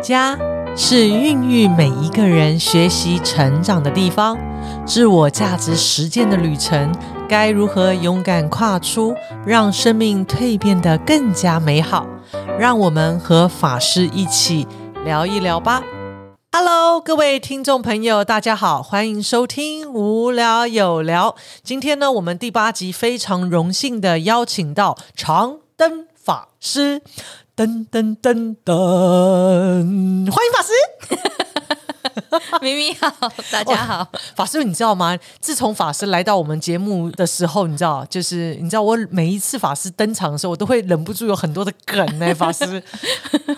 家是孕育每一个人学习成长的地方，自我价值实践的旅程。该如何勇敢跨出，让生命蜕变得更加美好？让我们和法师一起聊一聊吧。Hello，各位听众朋友，大家好，欢迎收听《无聊有聊》。今天呢，我们第八集非常荣幸的邀请到长灯法师。噔噔噔噔，欢迎法师，明明好，大家好，法师，你知道吗？自从法师来到我们节目的时候，你知道，就是你知道，我每一次法师登场的时候，我都会忍不住有很多的梗呢。法师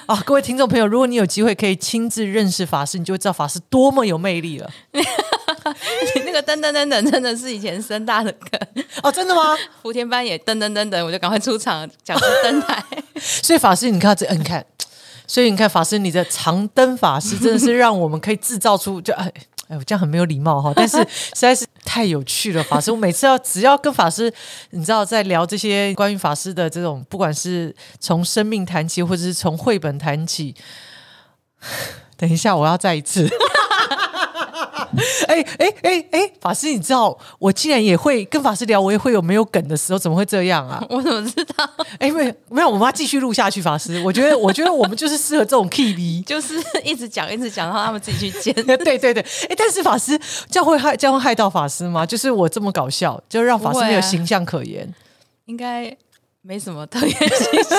啊，各位听众朋友，如果你有机会可以亲自认识法师，你就会知道法师多么有魅力了。那个噔噔噔噔真的是以前深大的梗哦，真的吗？福田班也噔噔噔噔，我就赶快出场讲出灯台。所以法师，你看这，你看，所以你看法师，你的长灯法师真的是让我们可以制造出就哎哎，我这样很没有礼貌哈，但是实在是太有趣了。法师，我每次要只要跟法师，你知道在聊这些关于法师的这种，不管是从生命谈起，或者是从绘本谈起，等一下我要再一次。哎哎哎哎，法师，你知道我竟然也会跟法师聊，我也会有没有梗的时候，怎么会这样啊？我怎么知道？哎，没有没有，我们要继续录下去。法师，我觉得我觉得我们就是适合这种 K V，就是一直讲一直讲，然后他们自己去剪。对对对，哎，但是法师这样会害这样会害到法师吗？就是我这么搞笑，就让法师没有形象可言？应该没什么特别形象，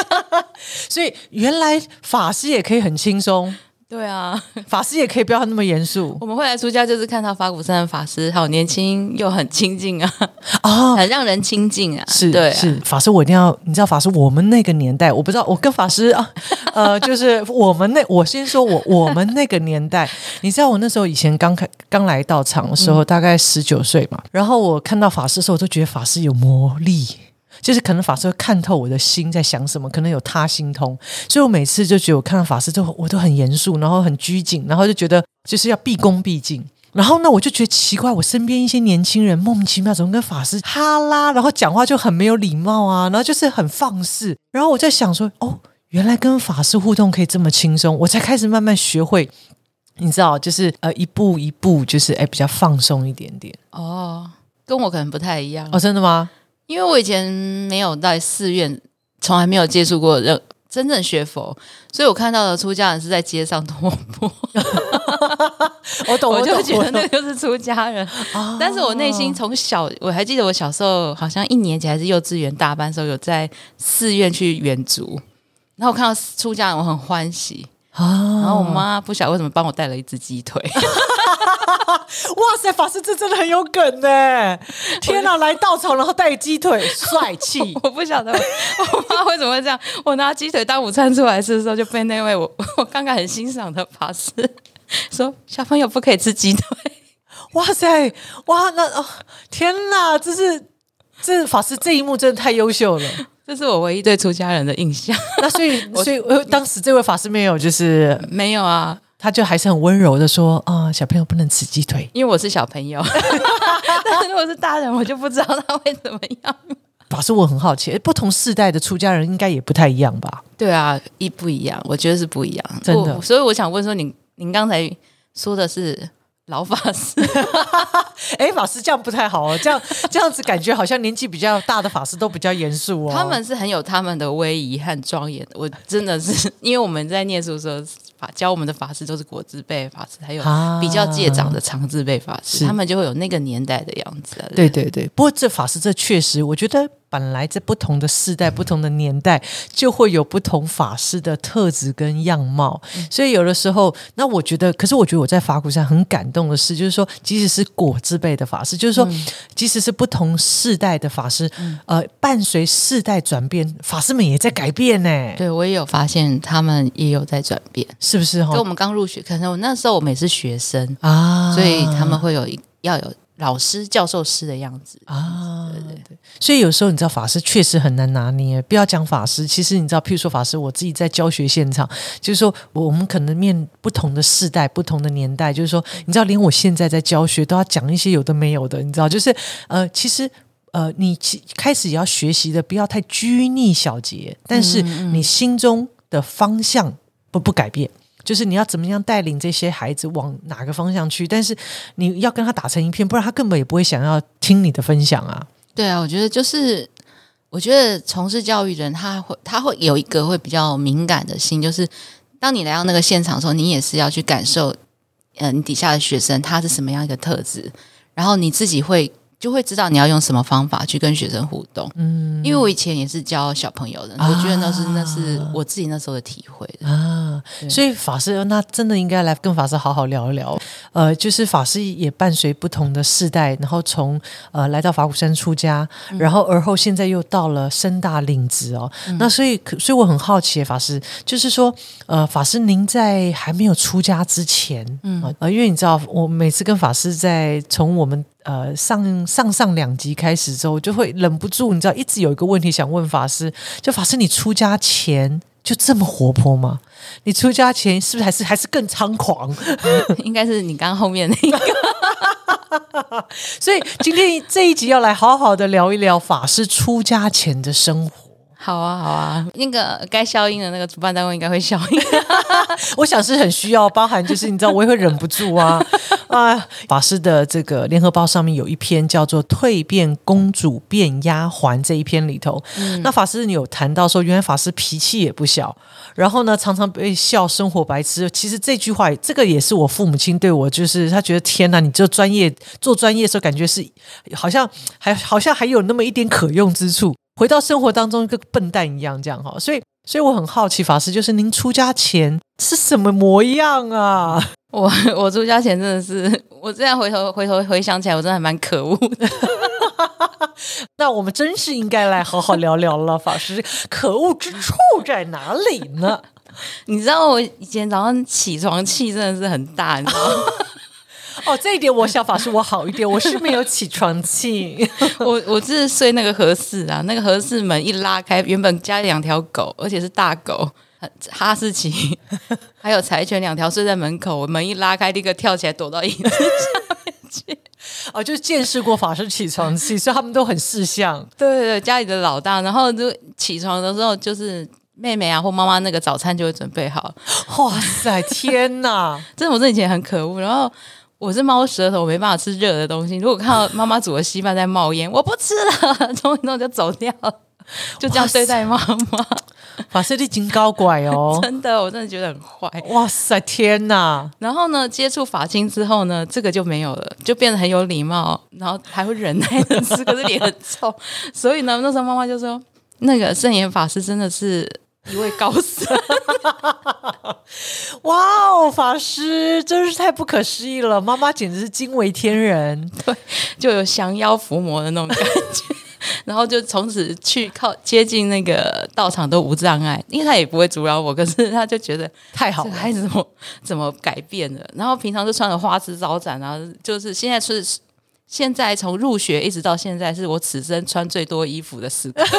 所以原来法师也可以很轻松。对啊，法师也可以不要那么严肃。我们会来出家，就是看到法鼓山的法师好年轻又很亲近啊，啊，很让人亲近啊。是，对，是。法师，我一定要你知道，法师，我们那个年代，我不知道，我跟法师 啊，呃，就是我们那，我先说我我们那个年代，你知道，我那时候以前刚开刚来到场的时候，大概十九岁嘛，然后我看到法师的时候，我都觉得法师有魔力。就是可能法师会看透我的心在想什么，可能有他心通，所以我每次就觉得我看到法师都我都很严肃，然后很拘谨，然后就觉得就是要毕恭毕敬。然后呢，我就觉得奇怪，我身边一些年轻人莫名其妙怎么跟法师哈拉，然后讲话就很没有礼貌啊，然后就是很放肆。然后我在想说，哦，原来跟法师互动可以这么轻松，我才开始慢慢学会，你知道，就是呃一步一步，就是哎比较放松一点点。哦，跟我可能不太一样哦，真的吗？因为我以前没有在寺院，从来没有接触过任真正学佛，所以我看到的出家人是在街上托钵。我懂，我就觉得那个就是出家人。但是我内心从小，我还记得我小时候好像一年级还是幼稚园大班时候，有在寺院去远足，然后我看到出家人，我很欢喜啊。然后我妈不晓得为什么帮我带了一只鸡腿。哇塞，法师这真的很有梗呢！天哪，来稻草然后带鸡腿，帅气！我不晓得我妈为什么会这样。我拿鸡腿当午餐出来吃的时候，就被那位我 我刚刚很欣赏的法师说：“小朋友不可以吃鸡腿。”哇塞，哇那哦，天哪，这是这法师这一幕真的太优秀了，这是我唯一对出家人的印象。那所以 所以当时这位法师没有就是没有啊。他就还是很温柔的说：“啊，小朋友不能吃鸡腿，因为我是小朋友。但是如果是大人，我就不知道他会怎么样。”法师，我很好奇，不同世代的出家人应该也不太一样吧？对啊，一不一样，我觉得是不一样，真的。所以我想问说，您您刚才说的是？老法师，哎，法师这样不太好哦，这样这样子感觉好像年纪比较大的法师都比较严肃哦。他们是很有他们的威仪和庄严的。我真的是因为我们在念书的时候，法教我们的法师都是国字辈法师，还有比较戒长的长字辈法师，他们就会有那个年代的样子。对对对，不过这法师这确实，我觉得。本来在不同的世代、不同的年代，就会有不同法师的特质跟样貌。所以有的时候，那我觉得，可是我觉得我在法鼓山很感动的事，就是说，即使是果字辈的法师，就是说，即使是不同世代的法师，呃，伴随世代转变，法师们也在改变呢。对我也有发现，他们也有在转变，是不是？跟我们刚入学，可能我那时候我们也是学生啊，所以他们会有一要有。老师、教授师的样子啊，对对对，所以有时候你知道法师确实很难拿捏。不要讲法师，其实你知道，譬如说法师，我自己在教学现场，就是说我们可能面不同的世代、不同的年代，就是说，你知道，连我现在在教学都要讲一些有的没有的，你知道，就是呃，其实呃，你开始也要学习的，不要太拘泥小节，但是你心中的方向。不不改变。就是你要怎么样带领这些孩子往哪个方向去，但是你要跟他打成一片，不然他根本也不会想要听你的分享啊。对啊，我觉得就是，我觉得从事教育人，他会他会有一个会比较敏感的心，就是当你来到那个现场的时候，你也是要去感受，呃，你底下的学生他是什么样一个特质，然后你自己会就会知道你要用什么方法去跟学生互动。嗯，因为我以前也是教小朋友的，我觉得那是那是我自己那时候的体会的。啊，所以法师那真的应该来跟法师好好聊一聊。呃，就是法师也伴随不同的世代，然后从呃来到法鼓山出家，然后而后现在又到了深大领职哦。那所以，可所以我很好奇，法师就是说，呃，法师您在还没有出家之前，嗯呃，因为你知道，我每次跟法师在从我们。呃，上上上两集开始之后，就会忍不住，你知道，一直有一个问题想问法师，就法师，你出家前就这么活泼吗？你出家前是不是还是 还是更猖狂？应该是你刚刚后面那个。所以今天这一集要来好好的聊一聊法师出家前的生活。好啊，好啊，那个该消音的那个主办单位应该会消音。我想是很需要，包含就是你知道，我也会忍不住啊 啊！法师的这个联合报上面有一篇叫做《蜕变公主变丫鬟》这一篇里头，那法师你有谈到说，原来法师脾气也不小，然后呢常常被笑生活白痴。其实这句话，这个也是我父母亲对我，就是他觉得天哪，你这专业做专业的时候，感觉是好像还好像还有那么一点可用之处。回到生活当中，跟笨蛋一样，这样哈，所以，所以我很好奇，法师就是您出家前是什么模样啊？我我出家前真的是，我这样回头回头回想起来，我真的还蛮可恶的。那我们真是应该来好好聊聊了，法师可恶之处在哪里呢？你知道我以前早上起床气真的是很大，你知道吗？哦，这一点我想法师我好一点，我是没有起床气，我我是睡那个合适啊，那个合适门一拉开，原本家里两条狗，而且是大狗，哈士奇，还有柴犬两条睡在门口，我门一拉开，立刻跳起来躲到椅子下面去。哦，就见识过法师起床气，所以他们都很识相。对对对，家里的老大，然后就起床的时候，就是妹妹啊或妈妈那个早餐就会准备好。哇塞，天哪！真的，我这以前很可恶，然后。我是猫舌头，我没办法吃热的东西。如果看到妈妈煮的稀饭在冒烟，我不吃了，冲一冲就走掉，就这样对待妈妈。法师你真高拐哦，真的，我真的觉得很坏。哇塞，天哪！然后呢，接触法清之后呢，这个就没有了，就变得很有礼貌，然后还会忍耐的吃，可是脸很臭。所以呢，那时候妈妈就说：“那个圣严法师真的是。”一位高僧，哇哦，法师真是太不可思议了！妈妈简直是惊为天人，对，就有降妖伏魔的那种感觉。然后就从此去靠接近那个道场都无障碍，因为他也不会阻扰我，可是他就觉得太好了，孩子怎么怎么改变了？然后平常就穿的花枝招展啊，就是现在是现在从入学一直到现在，是我此生穿最多衣服的时刻。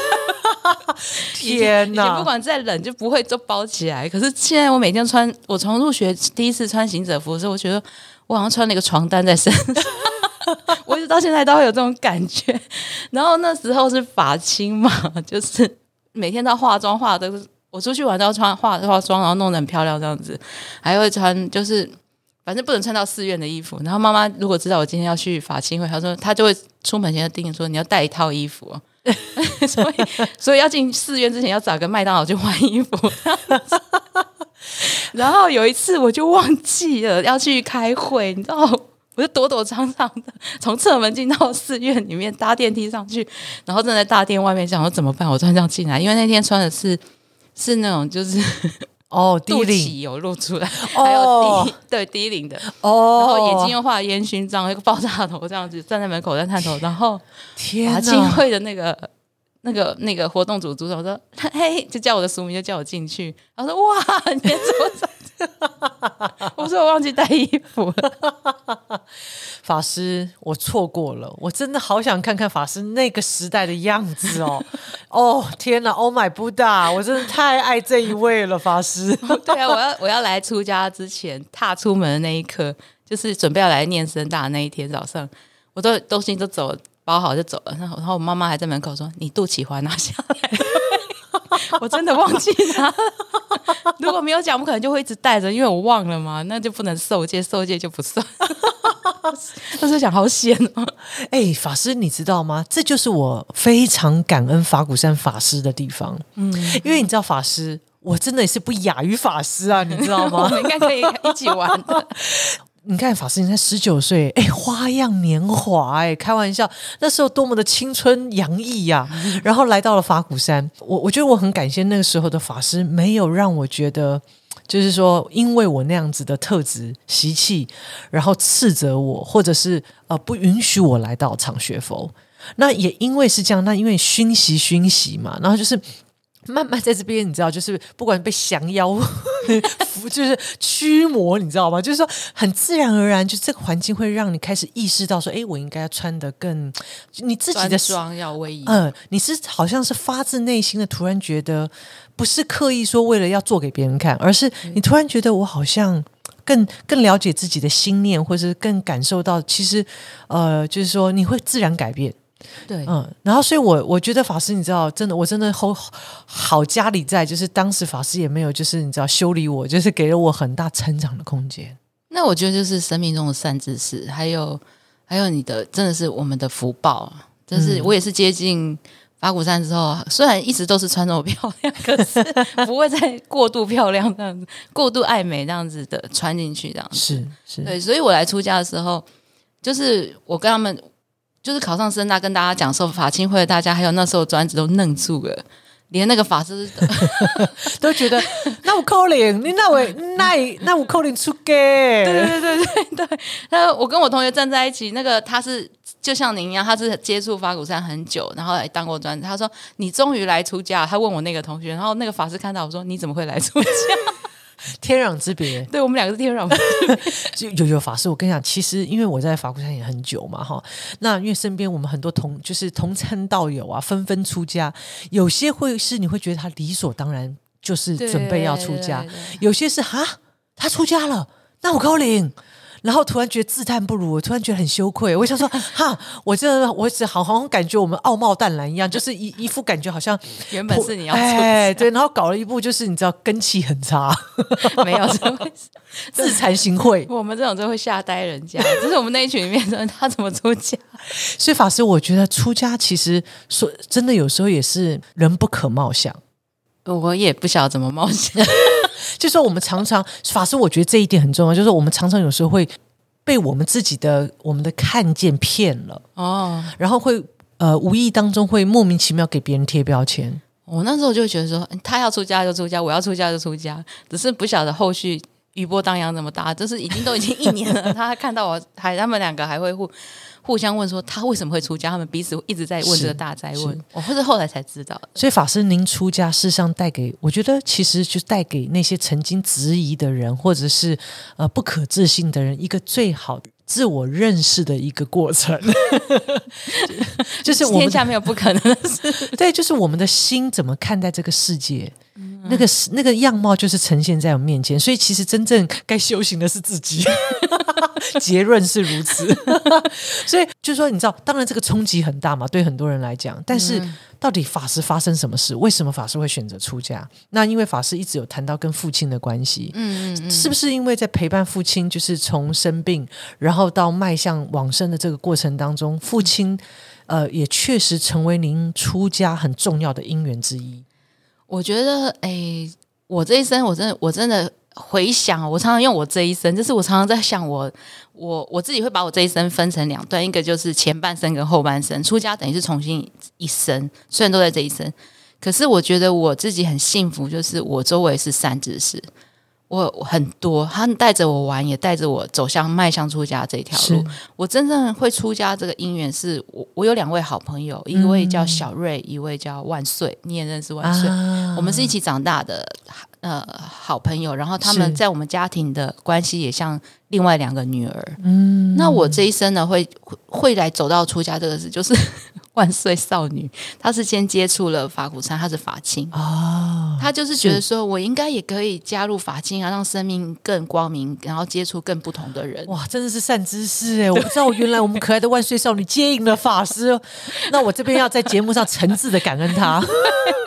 天哪！不管再冷就不会都包起来。可是现在我每天穿，我从入学第一次穿行者服的时候，我觉得我好像穿了一个床单在身上。我一直到现在都会有这种感觉。然后那时候是法青嘛，就是每天都化妆，化的我出去玩都要穿化化妆，然后弄得很漂亮这样子。还会穿，就是反正不能穿到寺院的衣服。然后妈妈如果知道我今天要去法青会，她说她就会出门前就叮咛说你要带一套衣服。所以，所以要进寺院之前要找个麦当劳去换衣服。然后有一次我就忘记了要去开会，你知道，我就躲躲藏藏的从侧门进到寺院里面，搭电梯上去，然后站在大殿外面想说怎么办？我穿这样进来，因为那天穿的是是那种就是。哦，肚脐有露出来，还有低对低领的哦，然后眼睛又画烟熏妆，一个爆炸头这样子站在门口在探头，然后天哪！会的那个那个那个活动组组长说：“嘿，就叫我的俗名，就叫我进去。”他说：“哇，你怎么在这？” 我说：“我忘记带衣服了。”法师，我错过了，我真的好想看看法师那个时代的样子哦！哦，天哪！Oh my Buddha！我真的太爱这一位了，法师。对啊，我要我要来出家之前，踏出门的那一刻，就是准备要来念僧大的那一天早上，我都东西都走包好就走了。然后，然后我妈妈还在门口说：“你肚脐环拿下来。” 我真的忘记拿。如果没有讲，我可能就会一直带着，因为我忘了嘛，那就不能受戒，受戒就不算。但是想好险哦！哎，法师，你知道吗？这就是我非常感恩法鼓山法师的地方。嗯，因为你知道法师，我真的也是不亚于法师啊，你知道吗？我们应该可以一起玩的。你看法师，你才十九岁，哎，花样年华，哎，开玩笑，那时候多么的青春洋溢呀！然后来到了法鼓山，我我觉得我很感谢那个时候的法师，没有让我觉得，就是说，因为我那样子的特质习气，然后斥责我，或者是呃不允许我来到场学佛。那也因为是这样，那因为熏习熏习嘛，然后就是。慢慢在这边，你知道，就是不管被降妖，就是驱魔，你知道吗？就是说，很自然而然，就这个环境会让你开始意识到，说，哎，我应该要穿的更你自己的装要威仪。嗯，你是好像是发自内心的，突然觉得不是刻意说为了要做给别人看，而是你突然觉得我好像更更了解自己的心念，或是更感受到，其实呃，就是说你会自然改变。对，嗯，然后所以，我我觉得法师，你知道，真的，我真的好好家里在，就是当时法师也没有，就是你知道修理我，就是给了我很大成长的空间。那我觉得就是生命中的善知识，还有还有你的，真的是我们的福报。就是我也是接近法鼓山之后，虽然一直都是穿这么漂亮，可是 不会再过度漂亮这样子，过度爱美这样子的穿进去这样子。是是，对，所以我来出家的时候，就是我跟他们。就是考上深大，跟大家讲说法清会的大家，还有那时候专职都愣住了，连那个法师都 觉得那我扣零，你那我那那我扣零出给，对对对对对。那我跟我同学站在一起，那个他是就像您一样，他是接触法鼓山很久，然后来当过专职。他说你终于来出家，他问我那个同学，然后那个法师看到我说你怎么会来出家？天壤之别，对我们两个是天壤。就有有法师，我跟你讲，其实因为我在法国山也很久嘛，哈，那因为身边我们很多同就是同参道友啊，纷纷出家，有些会是你会觉得他理所当然就是准备要出家，有些是哈他出家了，那我高领。然后突然觉得自叹不如，我突然觉得很羞愧。我想说，哈，我这我只好好像感觉我们傲貌淡然一样，就是一一副感觉好像原本是你要哎对，然后搞了一部就是你知道根气很差，没有这回事，自惭形秽。我们这种就会吓呆人家，就是我们那一群里面的他怎么出家？所以法师，我觉得出家其实说真的，有时候也是人不可貌相。我也不晓得怎么冒险，就说我们常常法师，我觉得这一点很重要，就是我们常常有时候会被我们自己的我们的看见骗了哦，然后会呃无意当中会莫名其妙给别人贴标签。我那时候就觉得说，他要出家就出家，我要出家就出家，只是不晓得后续余波荡漾怎么大，就是已经都已经一年了，他看到我还他们两个还会互。互相问说他为什么会出家，他们彼此一直在问这个大灾问，我或者后来才知道。所以法师，您出家事实上带给，我觉得其实就带给那些曾经质疑的人，或者是呃不可置信的人，一个最好自我认识的一个过程。就是天下没有不可能的事，对，就是我们的心怎么看待这个世界。那个那个样貌，就是呈现在我们面前，所以其实真正该修行的是自己。结论是如此，所以就是说，你知道，当然这个冲击很大嘛，对很多人来讲。但是，到底法师发生什么事？为什么法师会选择出家？那因为法师一直有谈到跟父亲的关系，嗯嗯，是不是因为在陪伴父亲，就是从生病，然后到迈向往生的这个过程当中，父亲呃，也确实成为您出家很重要的因缘之一。我觉得，哎，我这一生，我真的，我真的回想，我常常用我这一生，就是我常常在想，我，我，我自己会把我这一生分成两段，一个就是前半生跟后半生。出家等于是重新一生，虽然都在这一生，可是我觉得我自己很幸福，就是我周围是善知识。我很多，他带着我玩，也带着我走向迈向出家这条路。我真正会出家这个因缘，是我我有两位好朋友，一位叫小瑞，一位叫万岁。你也认识万岁？我们是一起长大的呃好朋友。然后他们在我们家庭的关系也像另外两个女儿。嗯，那我这一生呢，会会来走到出家这个事，就是。万岁少女，她是先接触了法鼓山，她是法清哦，她就是觉得说我应该也可以加入法清啊，让生命更光明，然后接触更不同的人。哇，真的是善知识哎！我不知道原来我们可爱的万岁少女接应了法师，那我这边要在节目上诚挚的感恩她。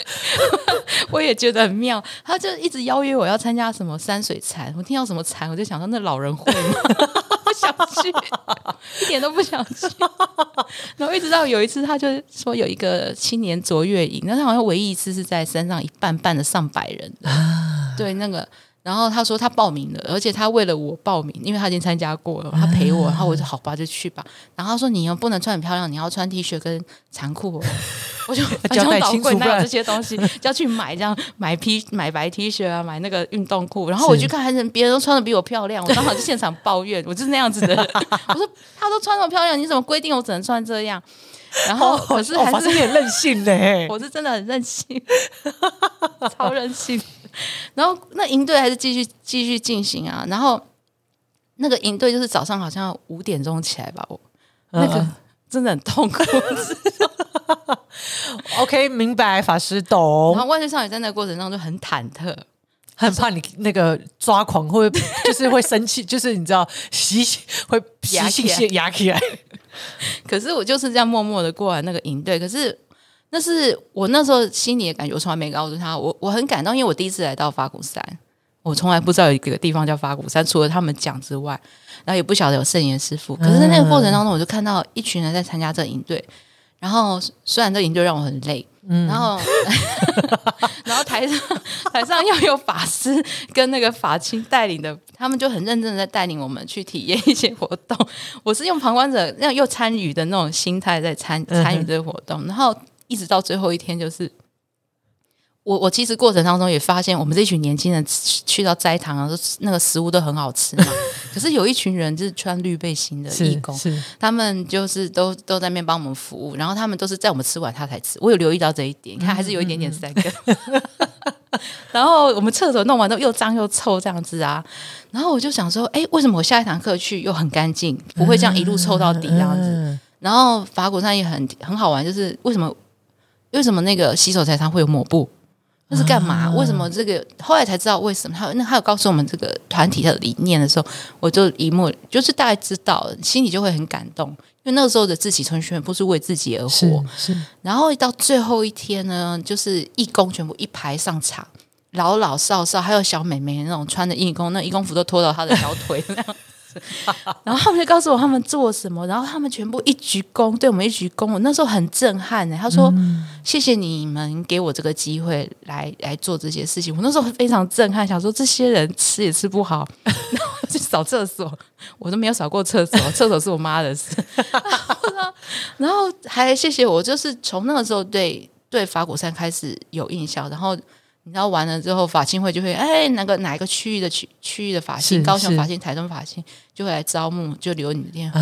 我也觉得很妙。他就一直邀约我要参加什么山水禅，我听到什么禅，我就想说那老人会吗？不想去，一点都不想去。然后一直到有一次，他就说有一个青年卓越营，那他好像唯一一次是在山上一半半的上百人的，对那个。然后他说他报名了，而且他为了我报名，因为他已经参加过了，他陪我，然后我就好吧，就去吧。然后他说你又不能穿很漂亮，你要穿 T 恤跟长裤。我就反正老贵哪有这些东西，就要去买这样买 P 买白 T 恤啊，买那个运动裤。然后我去看，还是别人都穿的比我漂亮，我刚好就现场抱怨，我就是那样子的。我说他都穿那么漂亮，你怎么规定我只能穿这样？然后可是还是很任性嘞，我是真的很任性，超任性。然后那营队还是继续继续进行啊。然后那个营队就是早上好像五点钟起来吧，我那个真的很痛苦。OK，明白，法师懂。然后万岁少女在那个过程中就很忐忑，很怕你那个抓狂，会就是会生气，就是你知道习会习性先压起来。可是我就是这样默默的过完那个营队，可是。那是我那时候心里的感觉，我从来没告诉他，我我很感动，因为我第一次来到法鼓山，我从来不知道有一个地方叫法鼓山，除了他们讲之外，然后也不晓得有圣严师傅。可是，在那个过程当中，我就看到一群人在参加这营队，然后虽然这营队让我很累，嗯然后 然后台上台上要有法师跟那个法亲带领的，他们就很认真的在带领我们去体验一些活动。我是用旁观者那样又参与的那种心态在参参与这个活动，然后。一直到最后一天，就是我我其实过程当中也发现，我们这群年轻人去到斋堂啊，那个食物都很好吃嘛。可是有一群人就是穿绿背心的义工，他们就是都都在那边帮我们服务，然后他们都是在我们吃完他才吃。我有留意到这一点，你看还是有一点点三个。然后我们厕所弄完都又脏又臭这样子啊，然后我就想说，哎，为什么我下一堂课去又很干净，不会这样一路臭到底这样子？然后法鼓山也很很好玩，就是为什么？为什么那个洗手台上会有抹布？那是干嘛？为什么这个后来才知道为什么？他那他有告诉我们这个团体的理念的时候，我就一目就是大概知道，心里就会很感动。因为那个时候的自己从全部是为自己而活，是。然后到最后一天呢，就是义工全部一排上场，老老少少还有小美眉那种穿的义工，那义工服都拖到他的小腿那样。然后他们就告诉我他们做什么，然后他们全部一鞠躬，对我们一鞠躬。我那时候很震撼呢。他说：“谢谢你们给我这个机会来来做这些事情。”我那时候非常震撼，想说这些人吃也吃不好，然 后去扫厕所，我都没有扫过厕所，厕所是我妈的事。然后还谢谢我，就是从那个时候对对法鼓山开始有印象，然后。你知道完了之后，法庆会就会哎，那个哪一个区域的区区域的法庆，高雄法庆、台中法庆就会来招募，就留你的电话，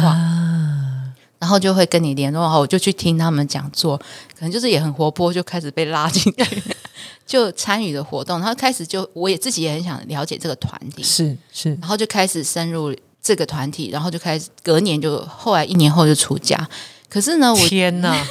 然后就会跟你联络。后，我就去听他们讲座，可能就是也很活泼，就开始被拉进去，就参与的活动。然后开始就我也自己也很想了解这个团体，是是，然后就开始深入这个团体，然后就开始隔年就后来一年后就出家。可是呢，我天哪！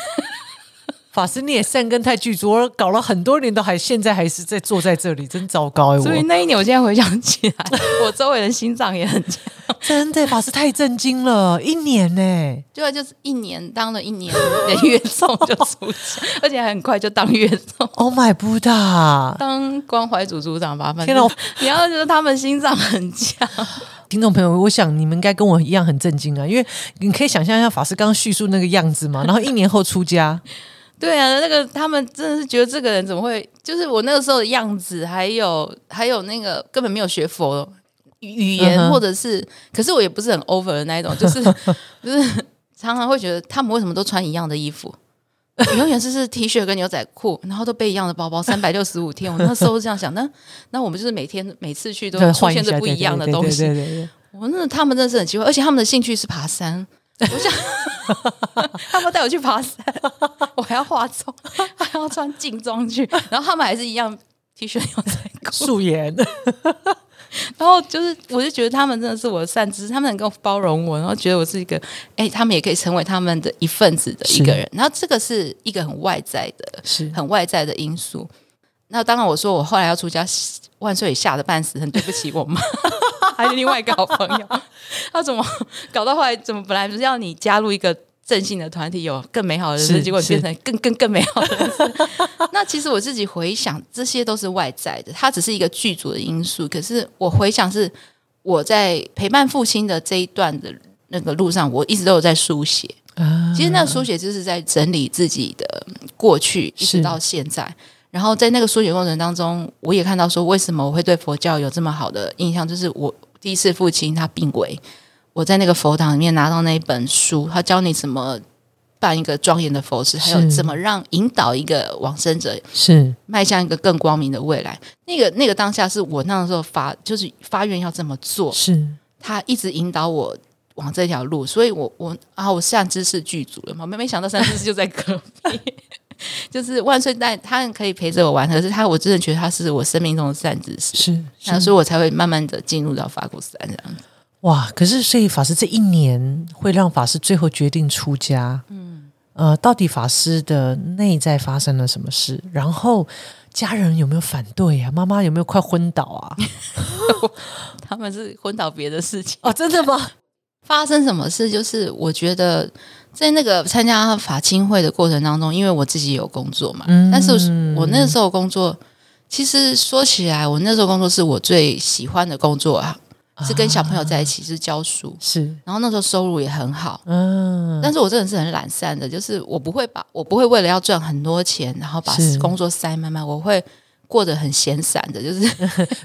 法师，你也善根太具足，我搞了很多年，都还现在还是在坐在这里，真糟糕哎！所以那一年，我现在回想起来，我周围人心脏也很强。真的，法师太震惊了，一年呢？对啊，就是一年当了一年的月众就出家，而且很快就当月众。Oh my Buddha！当关怀组组长吧，天哪！你要觉得他们心脏很强。听众朋友，我想你们应该跟我一样很震惊啊，因为你可以想象一下法师刚刚叙述那个样子嘛，然后一年后出家。对啊，那个他们真的是觉得这个人怎么会？就是我那个时候的样子，还有还有那个根本没有学佛语言，或者是，可是我也不是很 over 的那一种，就是就是常常会觉得他们为什么都穿一样的衣服，永远是是 T 恤跟牛仔裤，然后都背一样的包包，三百六十五天，我那时候这样想，那那我们就是每天每次去都出现着不一样的东西。我那他们真的是很奇怪，而且他们的兴趣是爬山。我想 他们带我去爬山，我还要化妆，还要穿劲装去，然后他们还是一样 T 恤牛仔裤。素颜，然后就是我就觉得他们真的是我的善知识，他们能够包容我，然后觉得我是一个哎，他们也可以成为他们的一份子的一个人，然后这个是一个很外在的，是。很外在的因素。那当然，我说我后来要出家，万岁吓得半死，很对不起我妈。还有另外一个好朋友，他怎么搞到后来？怎么本来不是要你加入一个正性的团体有更美好的人生，结果变成更更更美好的人生。那其实我自己回想，这些都是外在的，它只是一个剧组的因素。可是我回想是我在陪伴父亲的这一段的那个路上，我一直都有在书写。啊其实那个书写就是在整理自己的过去，一直到现在。然后在那个书写过程当中，我也看到说，为什么我会对佛教有这么好的印象？就是我第一次父亲他病危，我在那个佛堂里面拿到那一本书，他教你怎么办一个庄严的佛事，还有怎么让引导一个往生者是迈向一个更光明的未来。那个那个当下是我那时候发，就是发愿要这么做，是他一直引导我往这条路，所以我我啊，我善知识剧组了嘛，没没想到善知识就在隔壁，就是万岁带他可以陪着我玩，可是他我真的觉得他是我生命中的善知识，是那所以我才会慢慢的进入到法鼓山这样子。哇！可是所以法师这一年会让法师最后决定出家，嗯，呃，到底法师的内在发生了什么事？然后家人有没有反对啊？妈妈有没有快昏倒啊？他们是昏倒别的事情，哦，真的吗？发生什么事？就是我觉得在那个参加法青会的过程当中，因为我自己有工作嘛，嗯。但是我那时候工作，其实说起来，我那时候工作是我最喜欢的工作啊，是跟小朋友在一起，是教书，是，然后那时候收入也很好。嗯，但是我真的是很懒散的，就是我不会把我不会为了要赚很多钱，然后把工作塞满满，我会过得很闲散的，就是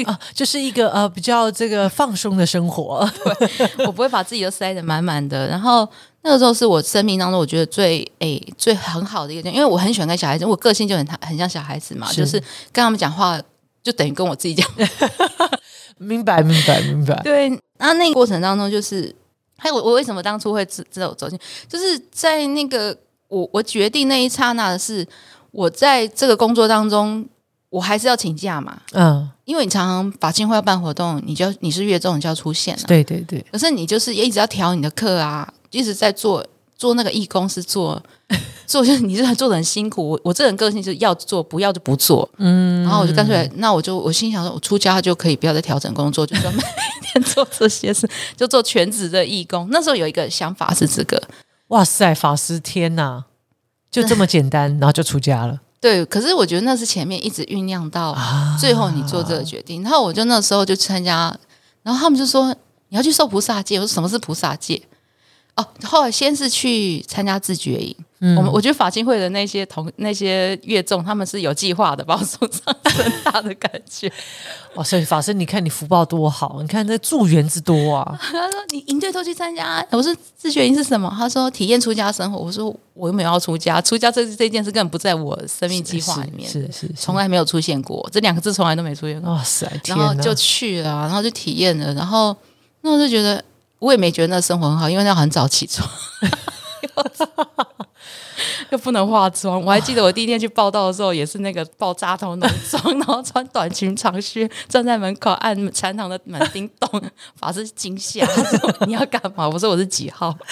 啊，就是一个呃比较这个放松的生活，我不会把自己都塞得满满的。然后那个时候是我生命当中我觉得最诶、最很好的一个点，因为我很喜欢跟小孩子，我个性就很很像小孩子嘛，是就是跟他们讲话就等于跟我自己讲。明白，明白，明白，对，那那个过程当中就是。还有我我为什么当初会知知道走进，就是在那个我我决定那一刹那的是，我在这个工作当中，我还是要请假嘛，嗯，因为你常常法庆会要办活动，你就你是月中你就要出现了、对对对，可是你就是也一直要调你的课啊，一直在做做那个义工是做 做，就是你是做的很辛苦。我我这人个性就是要做，不要就不做。嗯，然后我就干脆，那我就我心想说，我出家就可以不要再调整工作，就专门每天做这些事，就做全职的义工。那时候有一个想法是这个，哇塞，法师天呐，就这么简单，然后就出家了，对。可是我觉得那是前面一直酝酿到啊最后你做这个决定，然后我就那时候就参加，然后他们就说你要去受菩萨戒，我说什么是菩萨戒？哦，后来先是去参加自觉营，嗯我们我觉得法金会的那些同那些乐众，他们是有计划的，把我送上正大的感觉。哇塞，法师，你看你福报多好，你看这助缘之多啊，他说你营队都去参加，我说自觉营是什么？他说体验出家生活。我说我又没有要出家，出家这这件事根本不在我生命计划里面，是是是，从来没有出现过，这两个字从来都没出现过。哇塞，然后就去了啊，然后就体验了，然后那我就觉得，我也没觉得那生活很好，因为那很早起床，又不能化妆。我还记得我第一天去报道的时候，也是那个爆炸头浓妆，然后穿短裙长靴，站在门口按禅堂的门钉洞，法师惊吓，他说你要干嘛？我说我是几号？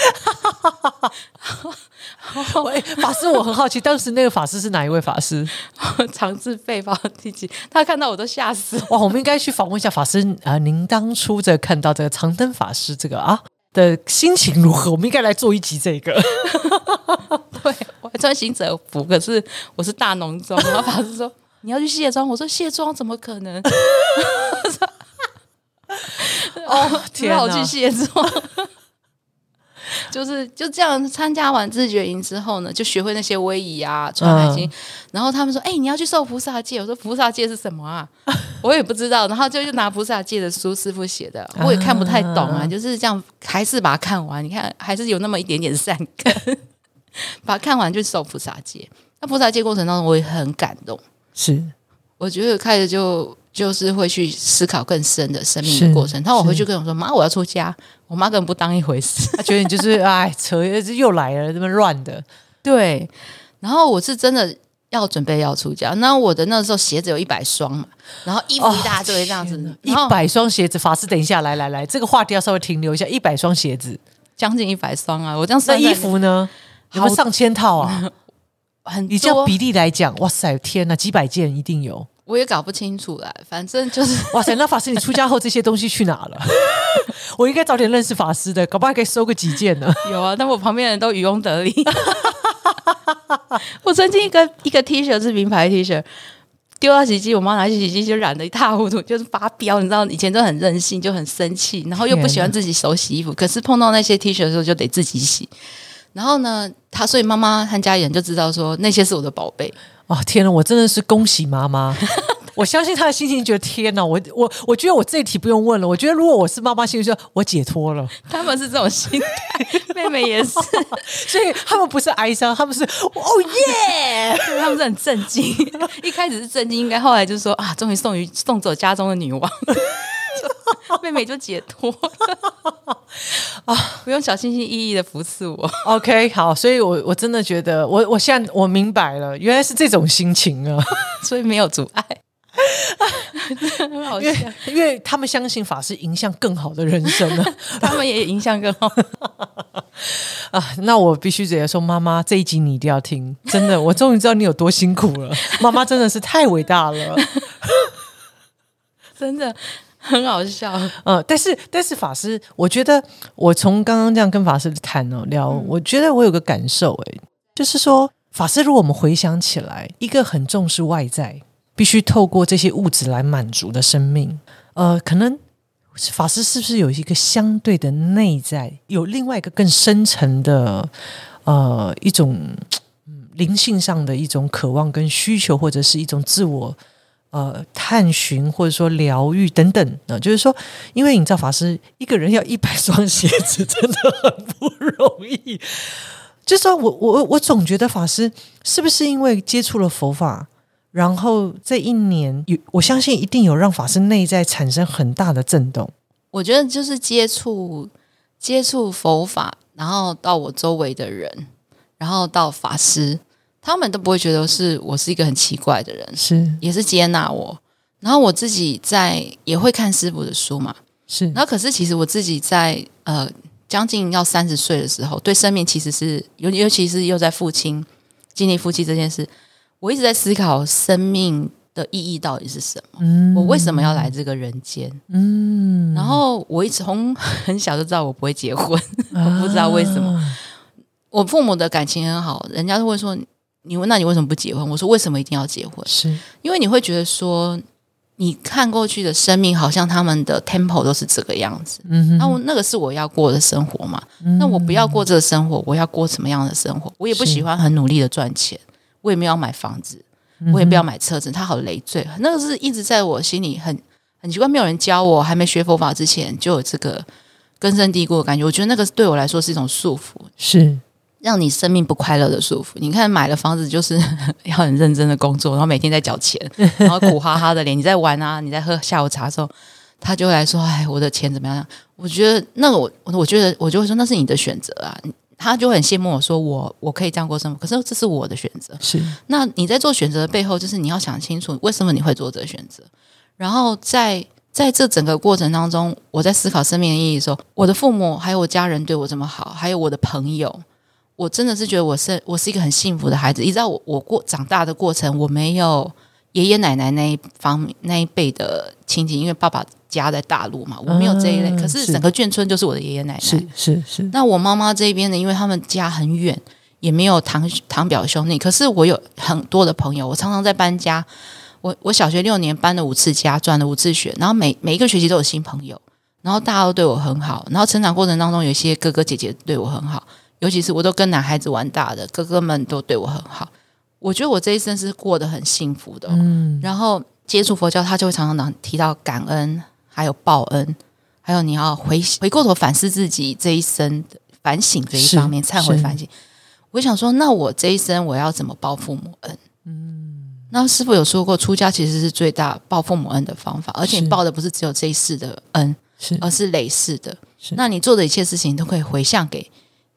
喂，法师，我很好奇，当时那个法师是哪一位法师？长治肺包第几？他看到我都吓死。哇，我们应该去访问一下法师啊、呃您当初这看到这个长灯法师这个啊的心情如何？我们应该来做一集这个。对，我还穿行者服，可是我是大浓妆。然后法师说你要去卸妆，我说卸妆怎么可能？哦，只好去卸妆。就是就这样参加完自觉营之后呢，就学会那些威仪啊、穿海巾。然后他们说：“哎、你要去受菩萨戒。”我说：“菩萨戒是什么啊？” 我也不知道。然后就就拿菩萨戒的书，师傅写的，我也看不太懂啊。就是这样，还是把它看完。你看，还是有那么一点点善根。把它看完就受菩萨戒。那菩萨戒过程当中，我也很感动。是我觉得开始就就是会去思考更深的生命的过程。然后我回去跟我说：“妈，我要出家。”我妈根本不当一回事。她觉得你就是 哎扯又来了，这么乱的。对，然后我是真的要准备要出家。那我的那时候鞋子有一百双嘛，然后衣服一大堆这样子，一百双鞋子，法师，等一下，来来来，这个话题要稍微停留一下。一百双鞋子，将近一百双啊！我这样那衣服呢？有没有好上千套啊？很你这样，比例来讲，哇塞，天哪，几百件一定有。我也搞不清楚啦。反正就是哇塞，那法师，你出家后这些东西去哪了？我应该早点认识法师的，搞不好可以收个几件呢。有啊，但我旁边人都渔翁得利。我曾经一个一个 T 恤是名牌 T 恤，丢到洗衣机，我妈拿去洗衣机就染得一塌糊涂，就是发飙。你知道，以前都很任性，就很生气，然后又不喜欢自己手洗衣服，可是碰到那些 T 恤的时候就得自己洗。然后呢，他所以妈妈和家人就知道说那些是我的宝贝。哦，天呐，我真的是恭喜妈妈！我相信她的心情，觉得天哪，我我我觉得我这一题不用问了。我觉得如果我是妈妈，心里说我解脱了。他们是这种心态，妹妹也是，所以他们不是哀伤，他们是哦耶，他们是很震惊。一开始是震惊，应该后来就是说啊，终于送于送走家中的女王，妹妹就解脱 啊，不用小心心翼翼的服侍我。OK，好，所以我我真的觉得，我我现在我明白了，原来是这种心情啊，所以没有阻碍。很好笑，因为他们相信法师影响更好的人生了，他们也影响更好啊。那我必须直接说，妈妈这一集你一定要听，真的，我终于知道你有多辛苦了。妈妈真的是太伟大了，真的很好笑。嗯，但是但是法师，我觉得我从刚刚这样跟法师谈哦聊，我觉得我有个感受，哎，就是说法师，如果我们回想起来，一个很重视外在。必须透过这些物质来满足的生命，呃，可能法师是不是有一个相对的内在，有另外一个更深层的，呃，一种灵性上的一种渴望跟需求，或者是一种自我呃探寻，或者说疗愈等等呢？就是说，因为你知道，法师一个人要一百双鞋子，真的很不容易。就是说我 我我总觉得法师是不是因为接触了佛法？然后这一年有，我相信一定有让法师内在产生很大的震动。我觉得就是接触接触佛法，然后到我周围的人，然后到法师，他们都不会觉得是我是一个很奇怪的人，是也是接纳我。然后我自己在也会看师傅的书嘛，是。然后可是其实我自己在呃将近要三十岁的时候，对生命其实是尤尤其是又在父亲经历夫妻这件事。我一直在思考生命的意义到底是什么？我为什么要来这个人间？嗯，然后我一直从很小就知道我不会结婚，我不知道为什么。我父母的感情很好，人家都会说你问那你为什么不结婚？我说为什么一定要结婚？是因为你会觉得说你看过去的生命好像他们的 temple 都是这个样子，嗯，那我那个是我要过的生活嘛？那我不要过这个生活，我要过什么样的生活？我也不喜欢很努力的赚钱。我也没有买房子，我也不要买车子，他好累赘。那个是一直在我心里很很奇怪，没有人教我，还没学佛法之前就有这个根深蒂固的感觉。我觉得那个对我来说是一种束缚，是让你生命不快乐的束缚。你看，买了房子就是 要很认真的工作，然后每天在缴钱，然后苦哈哈的脸。你在玩啊，你在喝下午茶的时候，他就会来说：“哎，我的钱怎么样？”我觉得那个我，我觉得我就会说，那是你的选择啊。他就很羡慕我说我我可以这样过生活，可是这是我的选择。是，那你在做选择的背后，就是你要想清楚为什么你会做这个选择。然后在在这整个过程当中，我在思考生命的意义的时候，我的父母还有我家人对我这么好，还有我的朋友，我真的是觉得我是我是一个很幸福的孩子。你知道我我过长大的过程，我没有爷爷奶奶那一方那一辈的亲戚，因为爸爸。家在大陆嘛，我没有这一类，可是整个眷村就是我的爷爷奶奶，是是是。那我妈妈这边呢，因为他们家很远，也没有堂堂表兄弟，可是我有很多的朋友，我常常在搬家。我我小学六年搬了五次家，转了五次学，然后每每一个学期都有新朋友，然后大家都对我很好，然后成长过程当中有一些哥哥姐姐对我很好，尤其是我都跟男孩子玩大的，哥哥们都对我很好。我觉得我这一生是过得很幸福的。嗯，然后接触佛教，他就会常常提到感恩。还有报恩，还有你要回回过头反思自己这一生的反省这一方面，忏悔反省。我想说，那我这一生我要怎么报父母恩？嗯，那师傅有说过，出家其实是最大报父母恩的方法，而且你报的不是只有这一世的恩，是而是累世的。那你做的一切事情都可以回向给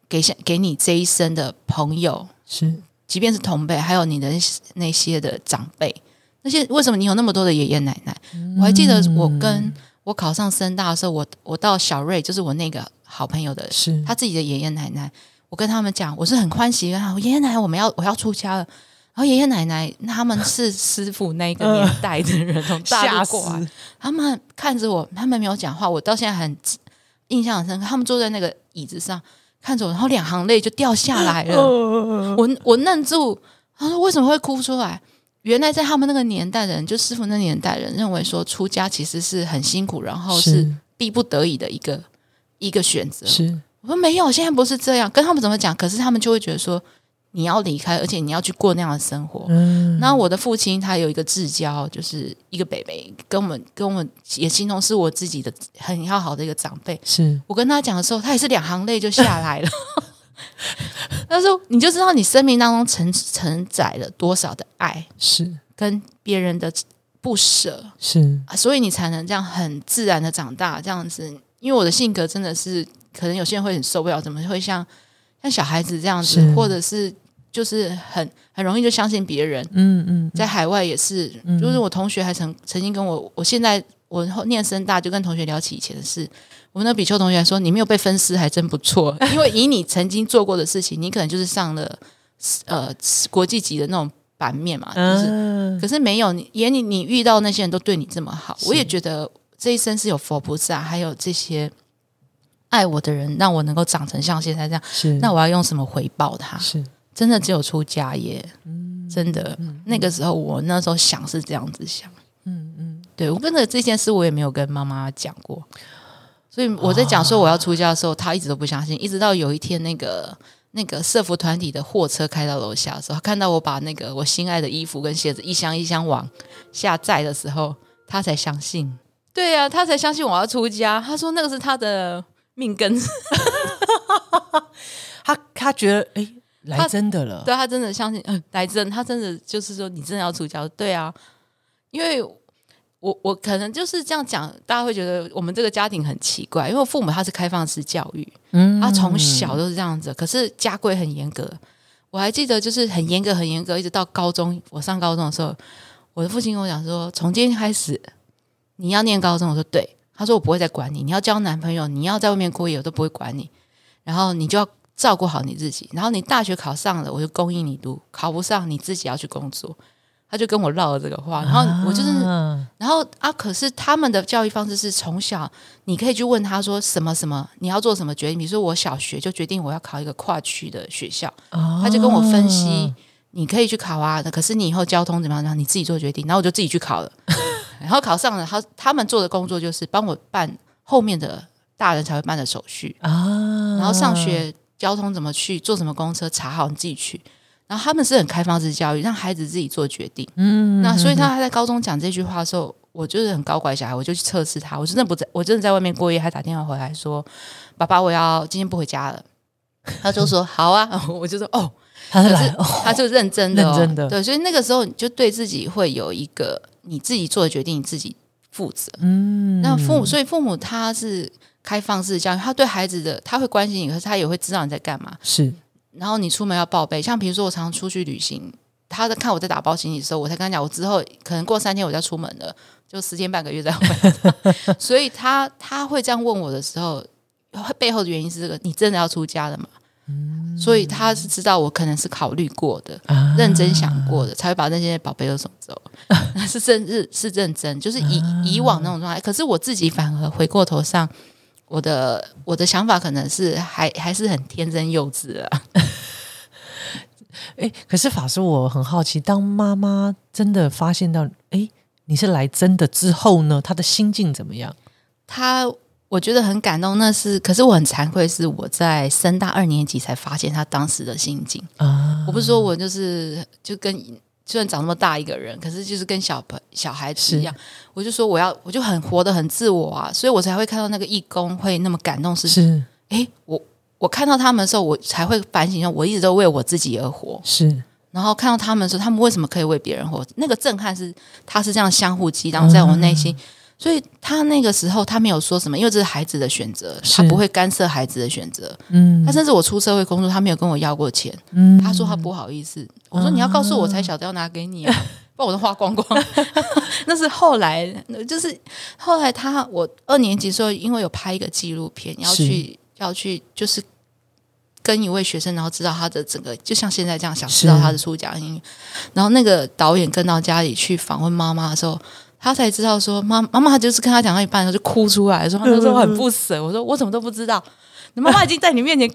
给向给你这一生的朋友，是即便是同辈，还有你的那些的长辈。那些为什么你有那么多的爷爷奶奶？我还记得我跟。我考上深大的时候，我我到小瑞，就是我那个好朋友的，是他自己的爷爷奶奶。我跟他们讲，我是很欢喜，跟他爷爷奶奶，我们要我要出家了。然后爷爷奶奶他们是师傅那个年代的人，从大陆过来，他们看着我，他们没有讲话。我到现在很印象很深刻。他们坐在那个椅子上看着我，然后两行泪就掉下来了。我我愣住，他说为什么会哭出来？原来在他们那个年代的人，就师傅那年代人认为说出家其实是很辛苦，然后是逼不得已的一个一个选择。是我说没有，现在不是这样。跟他们怎么讲？可是他们就会觉得说你要离开，而且你要去过那样的生活。嗯，然后我的父亲他有一个至交，就是一个北北，跟我们跟我们也形容是我自己的很要好的一个长辈。是我跟他讲的时候，他也是两行泪就下来了。他说：“你就知道你生命当中承承载了多少的爱，是跟别人的不舍，是啊，所以你才能这样很自然的长大。这样子，因为我的性格真的是，可能有些人会很受不了，怎么会像像小孩子这样子，或者是就是很很容易就相信别人。嗯嗯，在海外也是，就是我同学还曾曾经跟我，我现在我念深大就跟同学聊起以前的事。”我们的比丘同学说：“你没有被分尸还真不错，因为以你曾经做过的事情，你可能就是上了呃国际级的那种版面嘛。就是可是没有你，眼里你遇到那些人都对你这么好，我也觉得这一生是有佛菩萨，还有这些爱我的人，让我能够长成像现在这样。是那我要用什么回报他？是真的只有出家耶。嗯，真的，那个时候我那时候想是这样子想。嗯嗯，对我跟着这件事，我也没有跟妈妈讲过。”所以我在讲说我要出家的时候，他一直都不相信。一直到有一天，那个那个社服团体的货车开到楼下的时候，看到我把那个我心爱的衣服跟鞋子一箱一箱往下载的时候，他才相信。对呀，他才相信我要出家。他说那个是他的命根。他他觉得哎，来真的了。对他真的相信，嗯，来真。他真的就是说，你真的要出家？对啊，因为。我我可能就是这样讲，大家会觉得我们这个家庭很奇怪，因为我父母他是开放式教育，嗯，他从小都是这样子，可是家规很严格。我还记得就是很严格很严格，一直到高中，我上高中的时候，我的父亲跟我讲说，从今天开始你要念高中，我说对，他说我不会再管你，你要交男朋友，你要在外面过夜，我都不会管你，然后你就要照顾好你自己，然后你大学考上了，我就供应你读，考不上你自己要去工作。他就跟我唠了这个话，然后我就是，然后啊，可是他们的教育方式是从小你可以去问他说什么什么，你要做什么决定？比如说我小学就决定我要考一个跨区的学校，他就跟我分析，你可以去考啊，可是你以后交通怎么样？然后你自己做决定，然后我就自己去考了，然后考上了，他他们做的工作就是帮我办后面的大人才会办的手续啊，然后上学交通怎么去，坐什么公车，查好你自己去。然后他们是很开放式教育，让孩子自己做决定。嗯，那所以他在高中讲这句话的时候，我就是很高乖小孩，我就去测试他。我真的不在，我真的在外面过夜，还打电话回来说：“爸爸，我要今天不回家了。”他就说：“好啊。”我就说：“哦，他是来，他就认真的，认真的。”对，所以那个时候你就对自己会有一个你自己做的决定，你自己负责。嗯，那父母，所以父母他是开放式教育，他对孩子的他会关心你，可是他也会知道你在干嘛。是。然后你出门要报备，像比如说我常常出去旅行，他在看我在打包行李的时候，我才跟他讲，我之后可能过三天我就要出门了，就十天半个月再回来。所以他他会这样问我的时候，背后的原因是这个：你真的要出家了吗？所以他是知道我可能是考虑过的、认真想过的，才会把那些宝贝都送走。是真是是认真，就是以以往那种状态。可是我自己反而回过头上。我的我的想法可能是还还是很天真幼稚啊。哎，可是法师，我很好奇，当妈妈真的发现到，哎，你是来真的之后呢，她的心境怎么样？她我觉得很感动，那是，可是我很惭愧，是我在升大二年级才发现他当时的心境啊。我不是说我就是就跟。虽然长那么大一个人，可是就是跟小朋小孩子一样，我就说我要，我就很活得很自我啊，所以我才会看到那个义工会那么感动。是是，哎，我我看到他们的时候，我才会反省说，我一直都为我自己而活。是，然后看到他们的时候，他们为什么可以为别人活？那个震撼是，他是这样相互激荡在我内心。所以他那个时候他没有说什么，因为这是孩子的选择，他不会干涉孩子的选择。嗯，他甚至我出社会工作，他没有跟我要过钱。嗯，他说他不好意思。我说你要告诉我才晓得要拿给你啊，不然我都花光光。那是后来，就是后来他我二年级时候，因为有拍一个纪录片，要去要去就是跟一位学生，然后知道他的整个，就像现在这样想知道他的出家因。然后那个导演跟到家里去访问妈妈的时候。他才知道说妈妈妈就是跟他讲到一半，他就哭出来，说他那时候很不舍。我说我怎么都不知道，你妈妈已经在你面前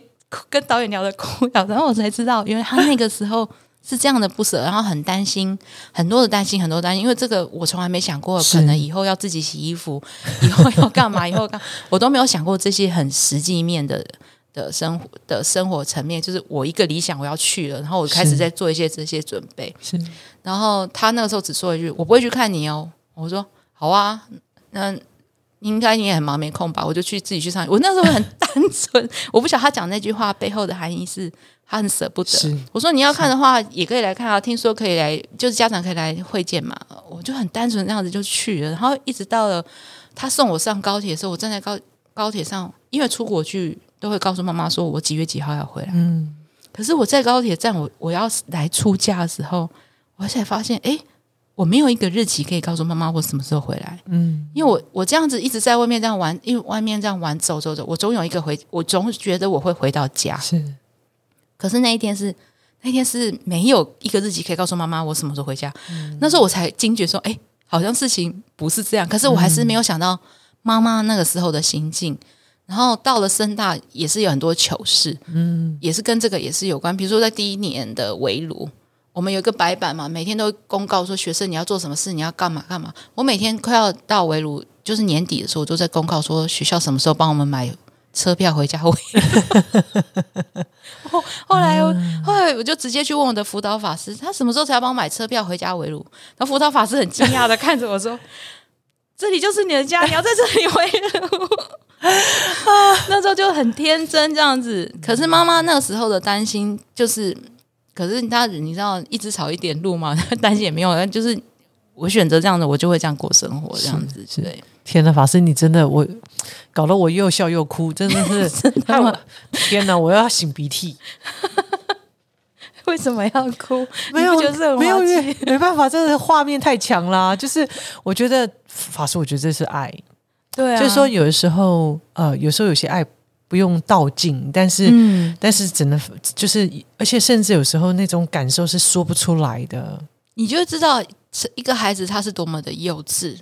跟导演聊的哭了，然后我才知道，因为他那个时候是这样的不舍，然后很担心，很多的担心，很多担心，因为这个我从来没想过，可能以后要自己洗衣服，以后要干嘛，以后干，我都没有想过这些很实际面的。的生活的生活层面，就是我一个理想我要去了，然后我开始在做一些这些准备。是，然后他那个时候只说一句：“我不会去看你哦。”我说：“好啊，那应该你也很忙没空吧？”我就去自己去上。我那时候很单纯，我不晓得他讲那句话背后的含义是，他很舍不得。我说：“你要看的话，也可以来看啊，听说可以来，就是家长可以来会见嘛。”我就很单纯那样子就去了，然后一直到了他送我上高铁的时候，我站在高高铁上，因为出国去。都会告诉妈妈说，我几月几号要回来。嗯，可是我在高铁站，我我要来出嫁的时候，我才发现，哎，我没有一个日期可以告诉妈妈我什么时候回来。嗯，因为我我这样子一直在外面这样玩，因为外面这样玩走走走，我总有一个回，我总觉得我会回到家。是，可是那一天是那天是没有一个日期可以告诉妈妈我什么时候回家。那时候我才惊觉说，哎，好像事情不是这样。可是我还是没有想到妈妈那个时候的心境。然后到了深大也是有很多糗事，嗯，也是跟这个也是有关。比如说在第一年的围炉，我们有一个白板嘛，每天都公告说学生你要做什么事，你要干嘛干嘛。我每天快要到围炉，就是年底的时候，我都在公告说学校什么时候帮我们买车票回家。后后来后来我就直接去问我的辅导法师，他什么时候才要帮我买车票回家围炉？然后辅导法师很惊讶的看着我说：“这里就是你的家，你要在这里围炉。”那时候就很天真这样子，可是妈妈那个时候的担心就是，可是他你知道一直吵一点路嘛，担心也没有，就是我选择这样的，我就会这样过生活这样子。对，天呐，法师你真的我搞得我又笑又哭，真的是 天哪，我要擤鼻涕。为什么要哭？没有，没有，没办法，真的画面太强啦。就是我觉得法师，我觉得这是爱。对，就是说，有的时候，呃，有时候有些爱不用道尽，但是，但是只能就是，而且甚至有时候那种感受是说不出来的。你就知道一个孩子他是多么的幼稚。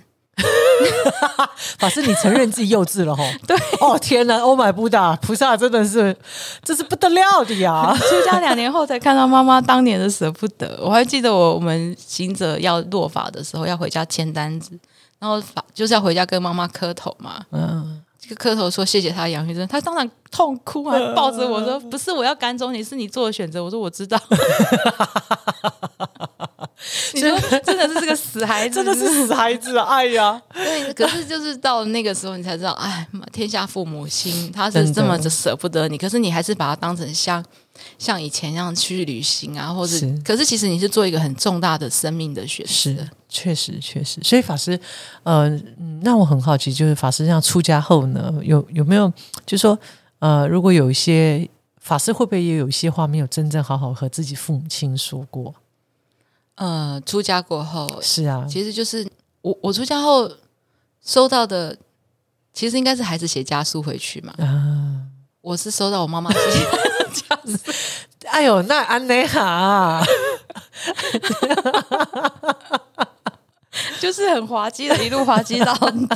法师，你承认自己幼稚了哈？对，哦天哪，Oh my Buddha，菩萨真的是，这是不得了的呀！出家两年后才看到妈妈当年的舍不得。我还记得我我们行者要落法的时候，要回家签单子。然后法就是要回家跟妈妈磕头嘛，嗯，这个磕头说谢谢他杨医生，他当然痛哭，还抱着我说不是我要赶走你，是你做的选择。我说我知道，你说真的是这个死孩子，真的是死孩子，哎呀，对，可是就是到那个时候你才知道，哎，天下父母心，他是这么的。舍不得你，可是你还是把他当成像。像以前一样去旅行啊，或者可是其实你是做一个很重大的生命的选择，确实确实。所以法师，呃，那我很好奇，就是法师这样出家后呢，有有没有，就说呃，如果有一些法师会不会也有一些话没有真正好好和自己父母亲说过？呃，出家过后是啊，其实就是我我出家后收到的，其实应该是孩子写家书回去嘛。啊，我是收到我妈妈。这样子，哎呦，那安内哈，就是很滑稽的，一路滑稽到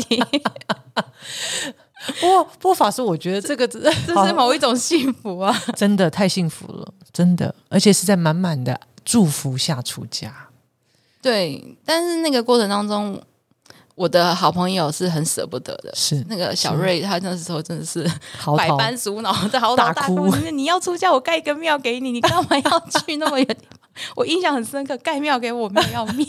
底。不过，不过法师，我觉得这个这是某一种幸福啊，真的太幸福了，真的，而且是在满满的祝福下出家。对，但是那个过程当中。我的好朋友是很舍不得的，是那个小瑞，他那时候真的是百般阻挠，在嚎啕大哭。你要出家，我盖一个庙给你，你干嘛要去那么远？我印象很深刻，盖庙给我，没有要庙。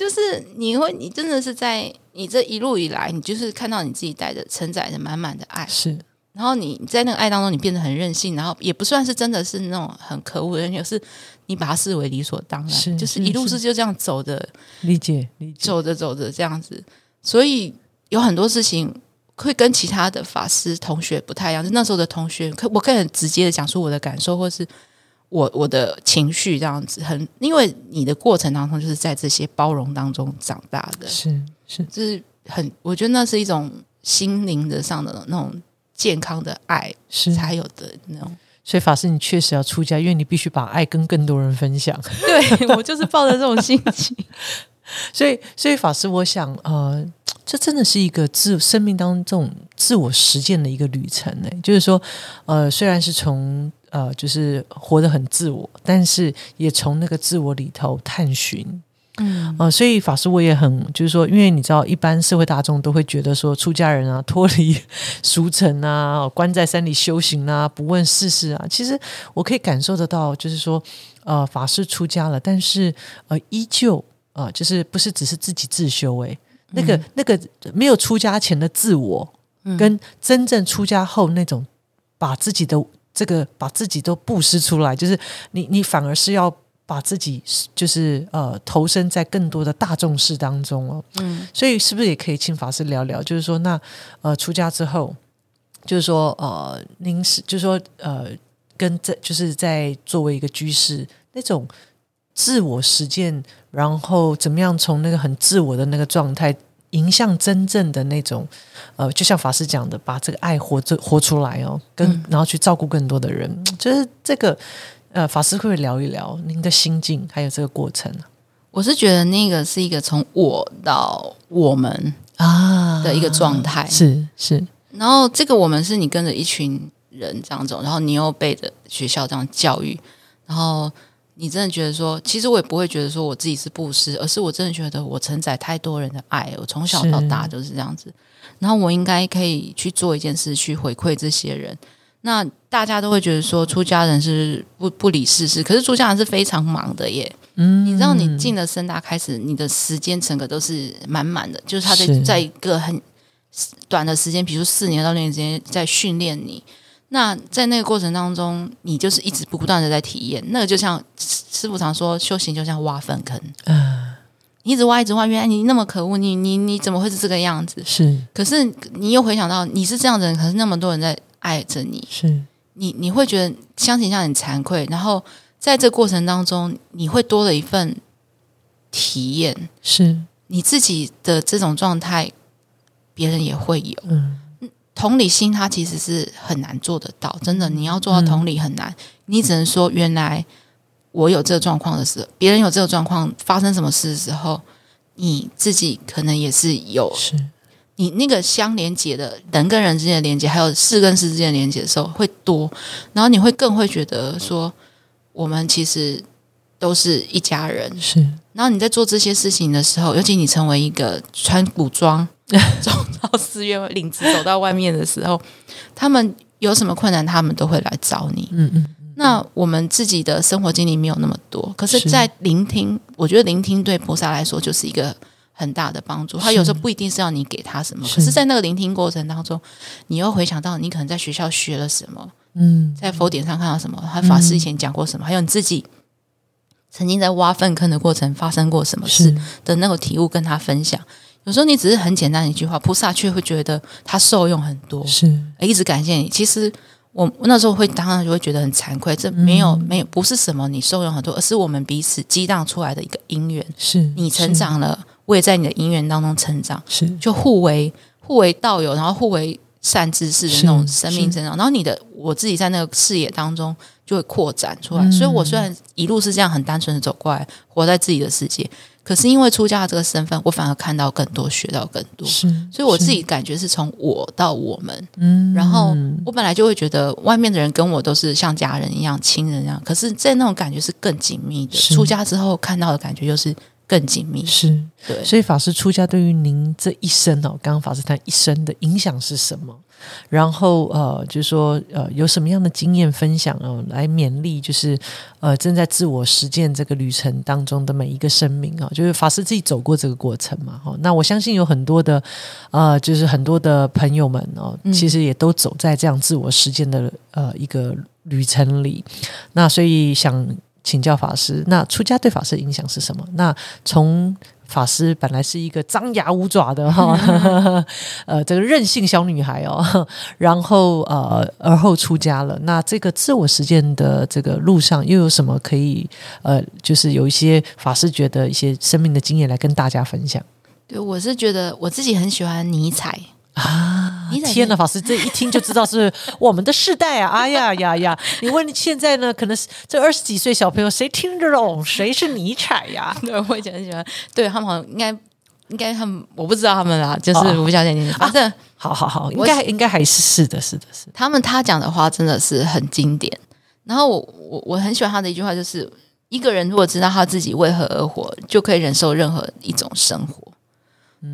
就是你会，你真的是在你这一路以来，你就是看到你自己带着承载着满满的爱，是。然后你在那个爱当中，你变得很任性，然后也不算是真的是那种很可恶的人，是。你把它视为理所当然，就是一路是就这样走的，理解理解，走着走着这样子，所以有很多事情会跟其他的法师同学不太一样。就那时候的同学，可我可以很直接的讲出我的感受，或是我我的情绪这样子，很因为你的过程当中就是在这些包容当中长大的，是是，就是很，我觉得那是一种心灵的上的那种健康的爱是才有的那种。所以法师，你确实要出家，因为你必须把爱跟更多人分享。对我就是抱着这种心情。所以，所以法师，我想，呃，这真的是一个自生命当中自我实践的一个旅程呢。就是说，呃，虽然是从呃，就是活得很自我，但是也从那个自我里头探寻。嗯，呃，所以法师我也很，就是说，因为你知道，一般社会大众都会觉得说，出家人啊，脱离俗尘啊，关在山里修行啊，不问世事啊。其实我可以感受得到，就是说，呃，法师出家了，但是呃，依旧。啊，就是不是只是自己自修诶，那个那个没有出家前的自我，跟真正出家后那种把自己的这个把自己都布施出来，就是你你反而是要把自己就是呃投身在更多的大众事当中哦。嗯，所以是不是也可以请法师聊聊？就是说，那呃出家之后，就是说呃您是就是说呃跟在就是在作为一个居士那种。自我实践，然后怎么样从那个很自我的那个状态，迎向真正的那种，呃，就像法师讲的，把这个爱活着活出来哦，跟然后去照顾更多的人，就是这个，呃，法师会聊一聊您的心境，还有这个过程。我是觉得那个是一个从我到我们啊的一个状态，是是。然后这个我们是你跟着一群人这样走，然后你又背着学校这样教育，然后。你真的觉得说，其实我也不会觉得说我自己是布施，而是我真的觉得我承载太多人的爱，我从小到大就是这样子。然后我应该可以去做一件事，去回馈这些人。那大家都会觉得说，出家人是不不理世事，可是出家人是非常忙的耶。嗯，你知道，你进了深大开始，你的时间整个都是满满的，就是他在在一个很短的时间，比如四年到六年之间，在训练你。那在那个过程当中，你就是一直不断的在体验。那个就像师傅常说，修行就像挖粪坑。嗯，你一直挖，一直挖，原来你那么可恶，你你你怎么会是这个样子？是。可是你又回想到你是这样的人，可是那么多人在爱着你。是。你你会觉得相形像很惭愧，然后在这过程当中，你会多了一份体验。是。你自己的这种状态，别人也会有。嗯。同理心，它其实是很难做得到，真的，你要做到同理很难。你只能说，原来我有这个状况的时候，别人有这个状况，发生什么事的时候，你自己可能也是有。是，你那个相连接的人跟人之间的连接，还有事跟事之间的连接的时候会多，然后你会更会觉得说，我们其实都是一家人。是，然后你在做这些事情的时候，尤其你成为一个穿古装。走到寺院领子走到外面的时候，他们有什么困难，他们都会来找你。嗯嗯。那我们自己的生活经历没有那么多，可是，在聆听，我觉得聆听对菩萨来说就是一个很大的帮助。他有时候不一定是要你给他什么，可是在那个聆听过程当中，你又回想到你可能在学校学了什么，嗯，在佛典上看到什么，他法师以前讲过什么，还有你自己曾经在挖粪坑的过程发生过什么事的那个体悟，跟他分享。有时候你只是很简单一句话，菩萨却会觉得他受用很多，是一直感谢你。其实我那时候会当然就会觉得很惭愧，这没有没有不是什么你受用很多，而是我们彼此激荡出来的一个因缘。是你成长了，我也在你的因缘当中成长，是就互为互为道友，然后互为善知识的那种生命成长。然后你的我自己在那个视野当中就会扩展出来。所以我虽然一路是这样很单纯的走过来，活在自己的世界。可是因为出家的这个身份，我反而看到更多，学到更多。是，所以我自己感觉是从我到我们。嗯，然后我本来就会觉得外面的人跟我都是像家人一样、亲人一样，可是，在那种感觉是更紧密的。出家之后看到的感觉就是更紧密。是，对。所以法师出家对于您这一生哦，刚刚法师谈一生的影响是什么？然后呃，就是说呃，有什么样的经验分享哦，来勉励就是呃正在自我实践这个旅程当中的每一个生命啊，就是法师自己走过这个过程嘛，哈。那我相信有很多的呃，就是很多的朋友们哦，其实也都走在这样自我实践的呃一个旅程里。那所以想请教法师，那出家对法师的影响是什么？那从法师本来是一个张牙舞爪的哈，呃，这个任性小女孩哦，然后呃，而后出家了。那这个自我实践的这个路上，又有什么可以呃，就是有一些法师觉得一些生命的经验来跟大家分享？对，我是觉得我自己很喜欢尼采啊天哪，法师这一听就知道是 我们的世代啊！哎呀呀呀！你问现在呢？可能是这二十几岁小朋友，谁听得懂 谁是尼采呀？对，我以前很喜欢，对他们好像应该应该他们我不知道他们啦，就是哦我不晓得你，反正好好好，应该应该还是是的，是的，是的。他们他讲的话真的是很经典。然后我我我很喜欢他的一句话，就是一个人如果知道他自己为何而活，就可以忍受任何一种生活。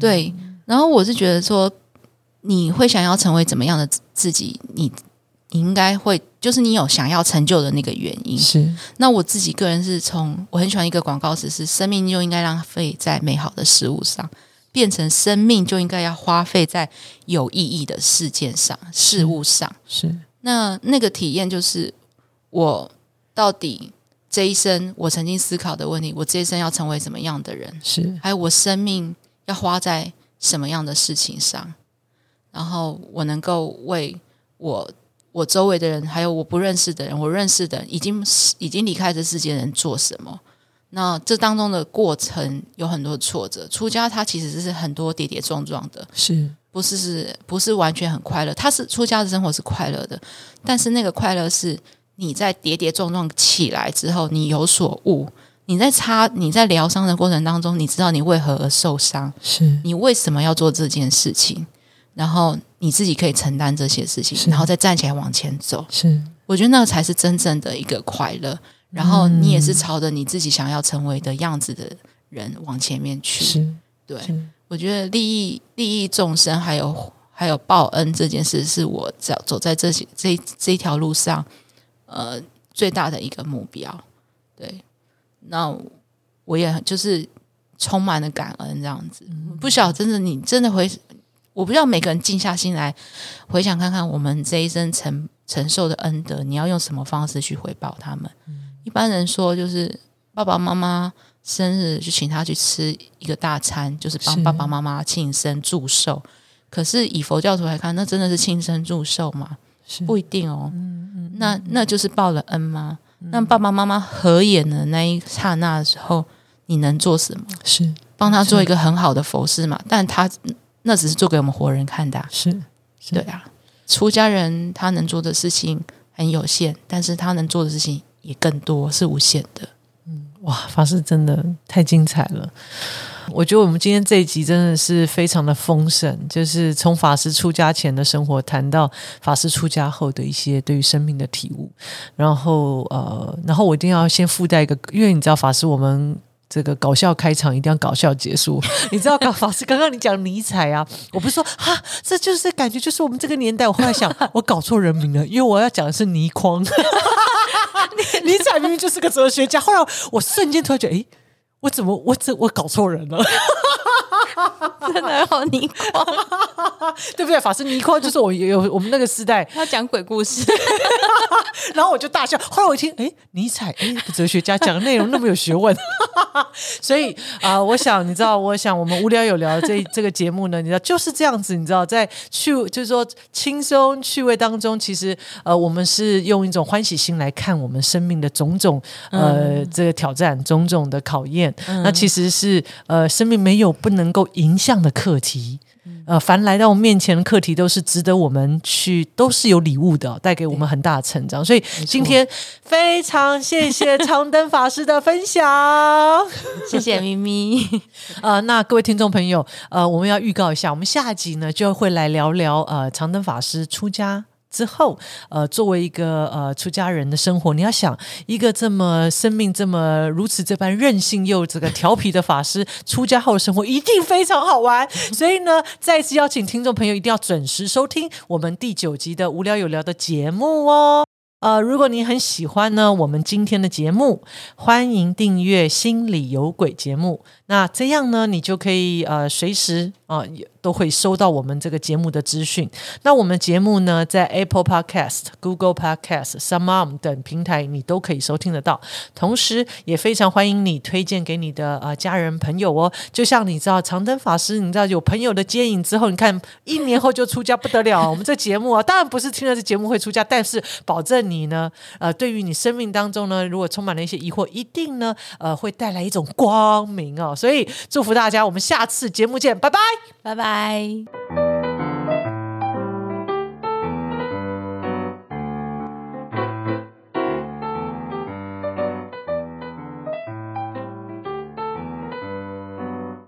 对，然后我是觉得说，你会想要成为怎么样的自自己，你你应该会就是你有想要成就的那个原因。是。那我自己个人是从我很喜欢一个广告词是：生命就应该浪费在美好的事物上，变成生命就应该要花费在有意义的事件上、事物上。是。那那个体验就是我到底这一生我曾经思考的问题，我这一生要成为什么样的人，是。还有我生命要花在什么样的事情上，然后我能够为我我周围的人，还有我不认识的人，我认识的人已经已经离开这世界的人做什么？那这当中的过程有很多挫折，出家它其实是很多跌跌撞撞的，是不是是不是完全很快乐？他是出家的生活是快乐的，但是那个快乐是你在跌跌撞撞起来之后，你有所悟。你在擦你在疗伤的过程当中，你知道你为何而受伤，是你为什么要做这件事情，然后你自己可以承担这些事情，然后再站起来往前走。是我觉得那个才是真正的一个快乐。然后你也是朝着你自己想要成为的样子的人往前面去。是对，我觉得利益利益众生，还有还有报恩这件事，是我走走在这些这这一条路上，呃，最大的一个目标。对，那我也就是充满了感恩这样子。不晓得真的你真的回，我不知道每个人静下心来回想看看，我们这一生承承受的恩德，你要用什么方式去回报他们？一般人说就是爸爸妈妈生日就请他去吃一个大餐，就是帮爸爸妈妈庆生祝寿。可是以佛教徒来看，那真的是庆生祝寿吗？是不一定哦。那那就是报了恩吗？那爸爸妈妈合眼的那一刹那的时候，你能做什么？是帮他做一个很好的佛事嘛？但他那只是做给我们活人看的啊、是是对啊。出家人他能做的事情很有限，但是他能做的事情也更多，是无限的。嗯哇，法师真的太精彩了！我觉得我们今天这一集真的是非常的丰盛，就是从法师出家前的生活谈到法师出家后的一些对于生命的体悟，然后呃，然后我一定要先附带一个，因为你知道法师我们。这个搞笑开场一定要搞笑结束，你知道，刚法师刚刚你讲尼采啊，我不是说哈，这就是感觉就是我们这个年代。我后来想，我搞错人名了，因为我要讲的是倪匡。尼采明明就是个哲学家，后来我瞬间突然觉得，诶，我怎么我怎我搞错人了，真的好尼光，对不对？法师尼匡就是我有我们那个时代，他讲鬼故事，然后我就大笑。后来我一听，哎，尼采，哎，哲学家讲的内容那么有学问，所以啊、我想你知道，我想我们无聊有聊这这个节目呢，你知道就是这样子，你知道，在趣就是说轻松趣味当中，其实呃，我们是用一种欢喜心来看我们生命的种种呃、这个挑战，种种的考验。那其实是呃，生命没有不能够迎向的课题。呃，凡来到我们面前的课题，都是值得我们去，都是有礼物的，带给我们很大的成长。所以今天非常谢谢长灯法师的分享。谢谢咪咪。呃，那各位听众朋友，呃，我们要预告一下，我们下集呢就会来聊聊呃长灯法师出家。之后，呃，作为一个呃出家人的生活，你要想一个这么生命这么如此这般任性又这个调皮的法师，出家后的生活一定非常好玩。所以呢，再次邀请听众朋友一定要准时收听我们第九集的无聊有聊的节目哦。呃，如果你很喜欢呢，我们今天的节目，欢迎订阅《心里有鬼》节目。那这样呢，你就可以呃随时啊、也都会收到我们这个节目的资讯。那我们节目呢，在 Apple Podcast、Google Podcast、s o m e 等平台你都可以收听得到。同时，也非常欢迎你推荐给你的呃家人朋友哦。就像你知道长灯法师，你知道有朋友的接引之后，你看一年后就出家不得了。我们这节目啊，当然不是听了这节目会出家，但是保证你呢，呃，对于你生命当中呢，如果充满了一些疑惑，一定呢，呃，会带来一种光明哦。所以祝福大家，我们下次节目见，拜拜拜。拜拜。